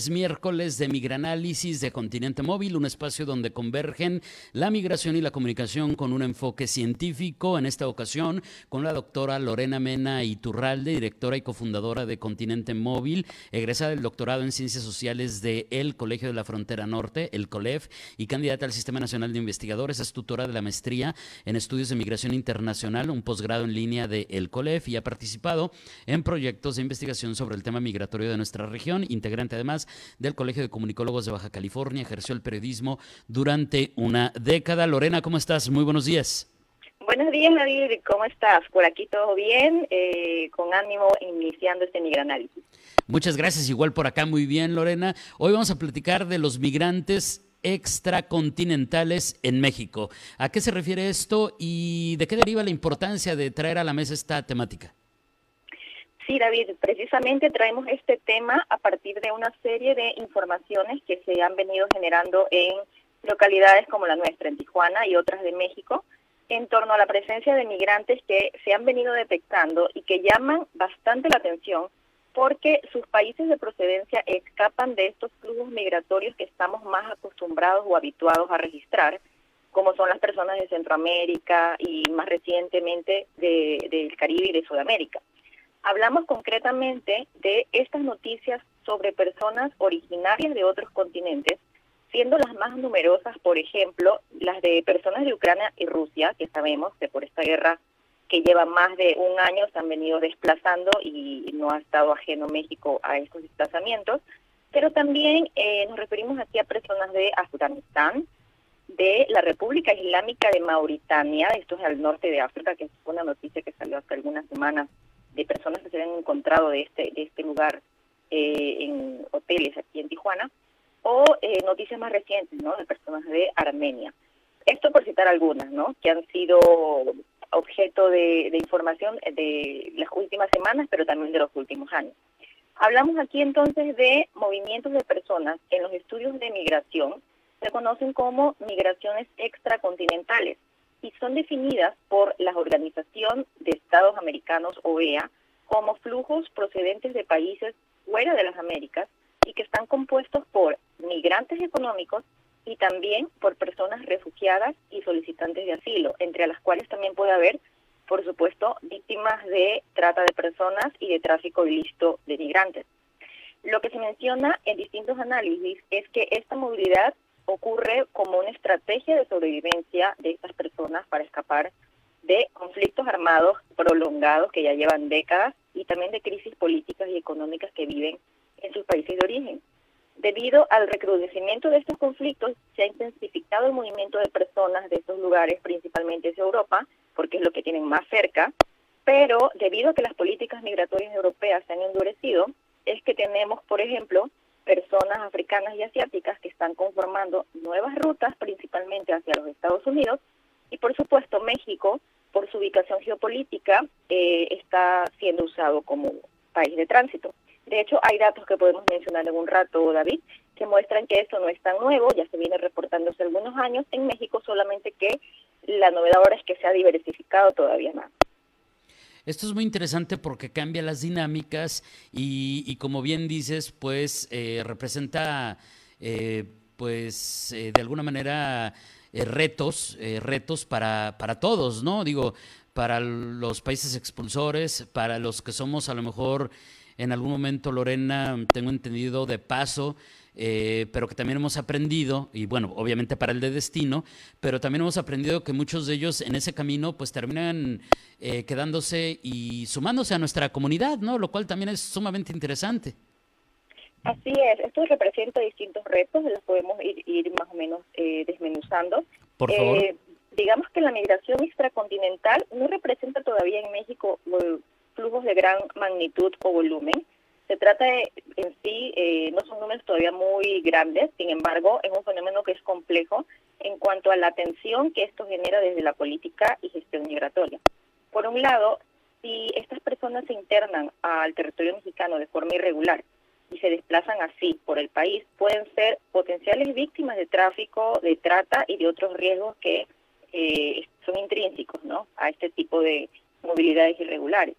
Es miércoles de Migranálisis de Continente Móvil, un espacio donde convergen la migración y la comunicación con un enfoque científico. En esta ocasión, con la doctora Lorena Mena Iturralde, directora y cofundadora de Continente Móvil, egresada del doctorado en Ciencias Sociales de el Colegio de la Frontera Norte, el COLEF, y candidata al Sistema Nacional de Investigadores. Es tutora de la maestría en Estudios de Migración Internacional, un posgrado en línea de el COLEF, y ha participado en proyectos de investigación sobre el tema migratorio de nuestra región, integrante además del Colegio de Comunicólogos de Baja California, ejerció el periodismo durante una década. Lorena, ¿cómo estás? Muy buenos días. Buenos días, David. ¿Cómo estás? Por aquí todo bien, eh, con ánimo iniciando este migranálisis. Muchas gracias. Igual por acá, muy bien, Lorena. Hoy vamos a platicar de los migrantes extracontinentales en México. ¿A qué se refiere esto y de qué deriva la importancia de traer a la mesa esta temática? Sí, David, precisamente traemos este tema a partir de una serie de informaciones que se han venido generando en localidades como la nuestra, en Tijuana y otras de México, en torno a la presencia de migrantes que se han venido detectando y que llaman bastante la atención porque sus países de procedencia escapan de estos flujos migratorios que estamos más acostumbrados o habituados a registrar, como son las personas de Centroamérica y más recientemente del Caribe y de Sudamérica. Hablamos concretamente de estas noticias sobre personas originarias de otros continentes, siendo las más numerosas, por ejemplo, las de personas de Ucrania y Rusia, que sabemos que por esta guerra que lleva más de un año se han venido desplazando y no ha estado ajeno México a estos desplazamientos, pero también eh, nos referimos aquí a personas de Afganistán, de la República Islámica de Mauritania, esto es al norte de África, que es una noticia que salió hace algunas semanas de personas que se han encontrado de este, de este lugar eh, en hoteles aquí en Tijuana, o eh, noticias más recientes, ¿no? De personas de Armenia. Esto por citar algunas, ¿no? Que han sido objeto de información de las últimas semanas, pero también de los últimos años. Hablamos aquí entonces de movimientos de personas en los estudios de migración, se conocen como migraciones extracontinentales y son definidas por la Organización de Estados Americanos, OEA, como flujos procedentes de países fuera de las Américas y que están compuestos por migrantes económicos y también por personas refugiadas y solicitantes de asilo, entre las cuales también puede haber, por supuesto, víctimas de trata de personas y de tráfico ilícito de migrantes. Lo que se menciona en distintos análisis es que esta movilidad ocurre como una estrategia de sobrevivencia de estas personas para escapar de conflictos armados prolongados que ya llevan décadas y también de crisis políticas y económicas que viven en sus países de origen. Debido al recrudecimiento de estos conflictos, se ha intensificado el movimiento de personas de estos lugares, principalmente hacia Europa, porque es lo que tienen más cerca, pero debido a que las políticas migratorias europeas se han endurecido, es que tenemos, por ejemplo, personas africanas y asiáticas que están conformando nuevas rutas, principalmente hacia los Estados Unidos, y por supuesto México, por su ubicación geopolítica, eh, está siendo usado como país de tránsito. De hecho, hay datos que podemos mencionar en un rato, David, que muestran que esto no es tan nuevo, ya se viene reportando hace algunos años en México, solamente que la novedad ahora es que se ha diversificado todavía más. Esto es muy interesante porque cambia las dinámicas y, como bien dices, pues eh, representa, eh, pues eh, de alguna manera retos, retos para, para todos, ¿no? Digo, para los países expulsores, para los que somos a lo mejor en algún momento, Lorena, tengo entendido de paso, eh, pero que también hemos aprendido, y bueno, obviamente para el de destino, pero también hemos aprendido que muchos de ellos en ese camino pues terminan eh, quedándose y sumándose a nuestra comunidad, ¿no? Lo cual también es sumamente interesante. Así es, esto representa distintos retos, los podemos ir, más o menos eh, desmenuzando. Por favor. digamos que la migración extracontinental no representa todavía en México flujos de gran magnitud o volumen, se trata de, en sí, eh, no son números todavía muy grandes, sin embargo, es un fenómeno que es complejo en cuanto a la atención que esto genera desde la política y gestión migratoria. Por un lado, si estas personas se internan al territorio mexicano de forma irregular y se desplazan así por el país pueden ser potenciales víctimas de tráfico, de trata y de otros riesgos que eh, son intrínsecos ¿no? a este tipo de movilidades irregulares.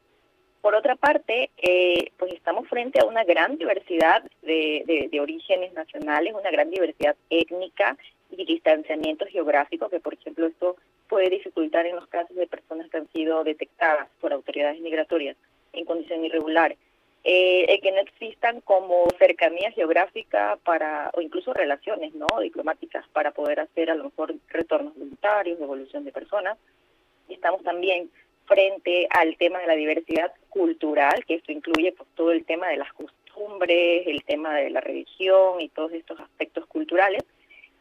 Por otra parte, eh, pues estamos frente a una gran diversidad de, orígenes nacionales, una gran diversidad étnica y distanciamiento geográfico, que por ejemplo esto puede dificultar en los casos de personas que han sido detectadas por autoridades migratorias en condición irregular. Eh, que no existan como cercanía geográfica para, o incluso relaciones no diplomáticas para poder hacer a lo mejor retornos voluntarios, devolución de personas. Estamos también frente al tema de la diversidad cultural, que esto incluye pues, todo el tema de las costumbres, el tema de la religión y todos estos aspectos culturales.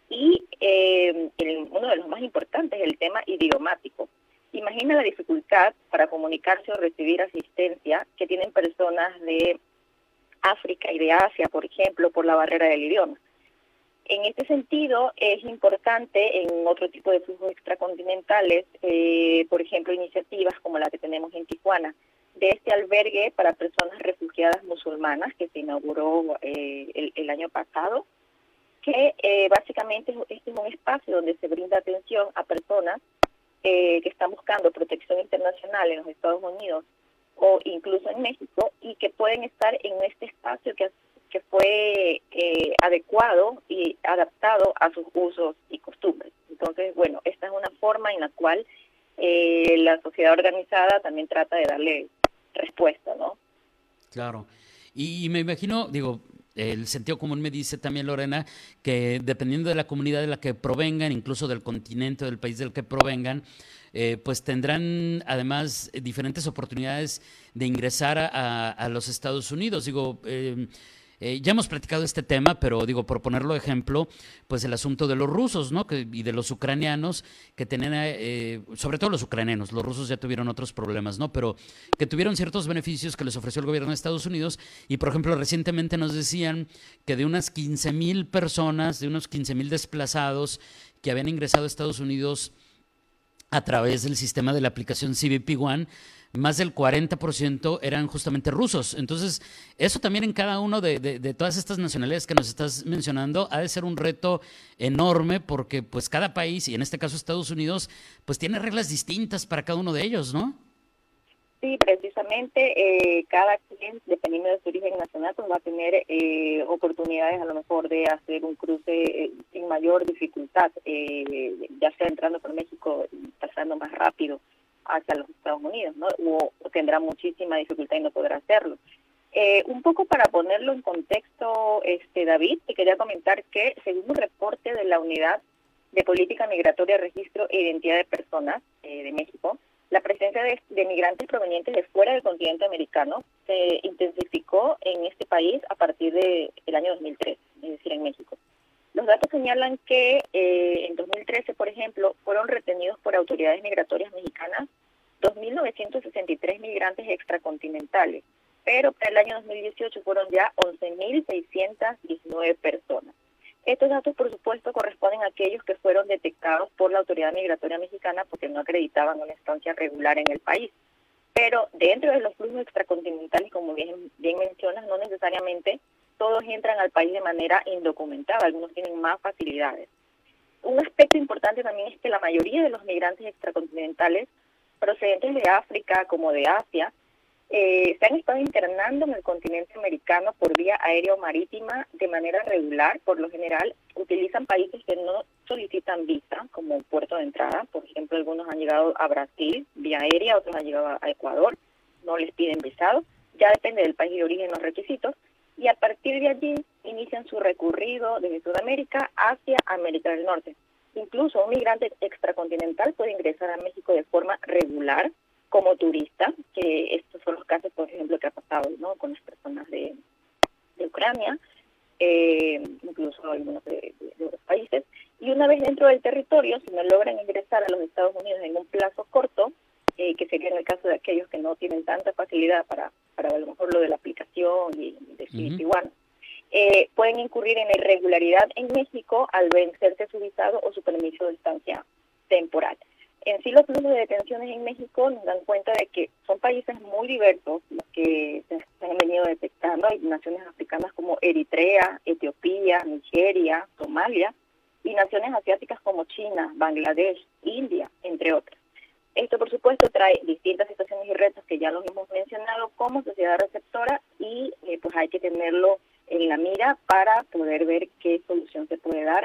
Y eh, uno de los más importantes es el tema idiomático. Imagina la dificultad para comunicarse o recibir asistencia que tienen personas de África y de Asia, por ejemplo, por la barrera del idioma. En este sentido, es importante en otro tipo de flujos extracontinentales, eh, por ejemplo, iniciativas como la que tenemos en Tijuana, de este albergue para personas refugiadas musulmanas que se inauguró eh, el, año pasado, que eh, básicamente es un espacio donde se brinda atención a personas que están buscando protección internacional en los Estados Unidos o incluso en México y que pueden estar en este espacio que que fue eh, adecuado y adaptado a sus usos y costumbres. Entonces, bueno, esta es una forma en la cual eh, la sociedad organizada también trata de darle respuesta, ¿no? Claro. Y me imagino, digo, el sentido común me dice también Lorena que dependiendo de la comunidad de la que provengan, incluso del continente o del país del que provengan, eh, pues tendrán además diferentes oportunidades de ingresar a, a los Estados Unidos. Digo, eh, eh, ya hemos platicado este tema, pero digo, por ponerlo ejemplo, pues el asunto de los rusos, ¿no? y de los ucranianos, que tenían, eh, sobre todo los ucranianos, los rusos ya tuvieron otros problemas, ¿no? Pero que tuvieron ciertos beneficios que les ofreció el gobierno de Estados Unidos. Y, por ejemplo, recientemente nos decían que de unas 15 mil personas, de unos 15 mil desplazados que habían ingresado a Estados Unidos a través del sistema de la aplicación CBP One, más del 40% eran justamente rusos. Entonces, eso también en cada uno de, de, todas estas nacionalidades que nos estás mencionando ha de ser un reto enorme porque pues cada país, y en este caso Estados Unidos, pues tiene reglas distintas para cada uno de ellos, ¿no? Sí, precisamente eh, cada cliente, dependiendo de su origen nacional, pues va a tener eh, oportunidades a lo mejor de hacer un cruce eh, sin mayor dificultad, ya sea entrando por México y pasando más rápido hacia los Estados Unidos, ¿no? O, tendrá muchísima dificultad y no podrá hacerlo. Eh, un poco para ponerlo en contexto, este David, te quería comentar que según un reporte de la Unidad de Política Migratoria, Registro e Identidad de Personas eh, de México, la presencia de, de, migrantes provenientes de fuera del continente americano se intensificó en este país a partir del el año 2003, es decir, en México. Los datos señalan que eh, en 2013, por ejemplo, fueron retenidos por autoridades migratorias mexicanas 2.963 migrantes extracontinentales, pero para el año 2018 fueron ya 11.619 personas. Estos datos, por supuesto, corresponden a aquellos que fueron detectados por la autoridad migratoria mexicana porque no acreditaban una estancia regular en el país. Pero dentro de los flujos extracontinentales, como bien, bien mencionas, no necesariamente todos entran al país de manera indocumentada, algunos tienen más facilidades. Un aspecto importante también es que la mayoría de los migrantes extracontinentales procedentes de África como de Asia eh, se han estado internando en el continente americano por vía aérea o marítima de manera regular. Por lo general, utilizan países que no solicitan visa como puerto de entrada. Por ejemplo, algunos han llegado a Brasil vía aérea, otros han llegado a Ecuador, no les piden visado. Ya depende del país de origen los requisitos y a partir de allí inician su recorrido desde Sudamérica hacia América del Norte. Incluso un migrante extracontinental puede ingresar a México de forma regular como turista, que estos son los casos, por ejemplo, que ha pasado con las personas de, Ucrania, eh, incluso algunos de, otros países. Y una vez dentro del territorio, si no logran ingresar a los Estados Unidos en un plazo corto, eh, que sería en el caso de aquellos que no tienen tanta facilidad para, para a lo mejor lo de la aplicación y de igual eh, pueden incurrir en irregularidad en México al vencerse su visado o su permiso de estancia temporal. En sí, los flujos de detenciones en México nos dan cuenta de que son países muy diversos los que se, han venido detectando. Hay naciones africanas como Eritrea, Etiopía, Nigeria, Somalia, y naciones asiáticas como China, Bangladesh, India, entre otras. Esto, por supuesto, trae distintas situaciones y retos que ya los hemos mencionado como sociedad receptora y eh, pues hay que tenerlo en la mira para poder ver qué solución se puede dar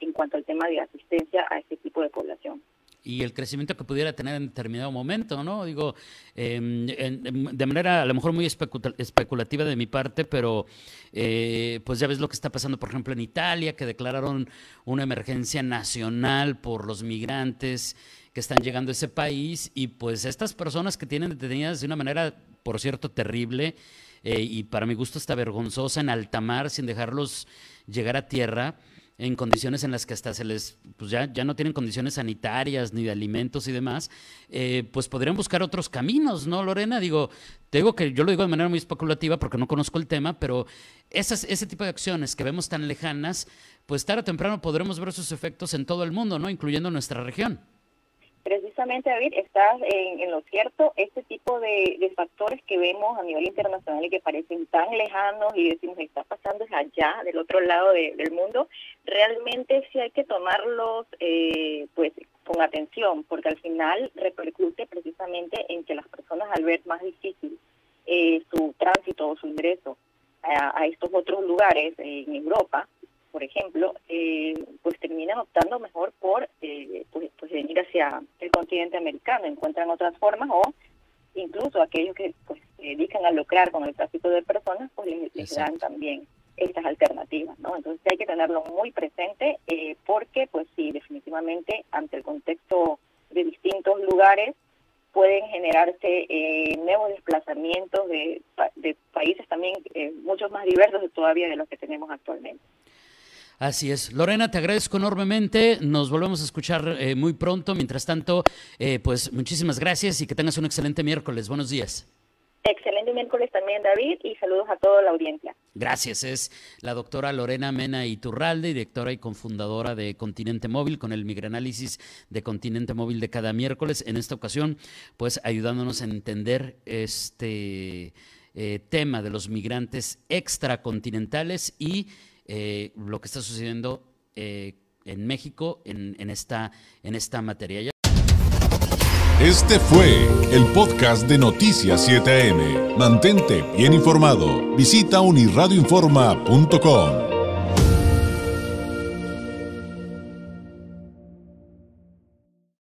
en cuanto al tema de asistencia a este tipo de población y el crecimiento que pudiera tener en determinado momento, ¿no? Digo, em, de manera a lo mejor muy especulativa de mi parte, pero eh, pues ya ves lo que está pasando, por ejemplo, en Italia, que declararon una emergencia nacional por los migrantes que están llegando a ese país y pues estas personas que tienen detenidas de una manera, por cierto, terrible eh, y para mi gusto está vergonzosa en alta mar sin dejarlos llegar a tierra en condiciones en las que hasta se les, pues ya, ya no tienen condiciones sanitarias ni de alimentos y demás, eh, pues podrían buscar otros caminos, ¿no, Lorena? Digo, te digo que yo lo digo de manera muy especulativa porque no conozco el tema, pero esas, ese tipo de acciones que vemos tan lejanas, pues tarde o temprano podremos ver sus efectos en todo el mundo, ¿no? Incluyendo nuestra región precisamente, David, estás en, lo cierto. Este tipo de, factores que vemos a nivel internacional y que parecen tan lejanos y decimos está pasando es allá, del otro lado del mundo, realmente sí hay que tomarlos eh, pues con atención, porque al final repercute precisamente en que las personas al ver más difícil eh, su tránsito o su ingreso a, a estos otros lugares en Europa, por ejemplo, eh, pues terminan optando mejor por eh, pues, pues, venir hacia el continente americano, encuentran otras formas o incluso aquellos que pues, se dedican a lucrar con el tráfico de personas, pues les, dan también estas alternativas, ¿no? Entonces hay que tenerlo muy presente eh, porque, pues sí, definitivamente ante el contexto de distintos lugares pueden generarse nuevos desplazamientos de, de países también muchos más diversos todavía de los que tenemos actualmente. Así es. Lorena, te agradezco enormemente. Nos volvemos a escuchar eh, muy pronto. Mientras tanto, eh, pues muchísimas gracias y que tengas un excelente miércoles. Buenos días. Excelente miércoles también, David, y saludos a toda la audiencia. Gracias. Es la doctora Lorena Mena Iturralde, directora y cofundadora de Continente Móvil, con el migranálisis de Continente Móvil de cada miércoles. En esta ocasión, pues ayudándonos a entender este eh, tema de los migrantes extracontinentales y eh, lo que está sucediendo eh, en México en, en, esta, en esta materia. Este fue el podcast de Noticias 7am. Mantente bien informado. Visita unirradioinforma.com.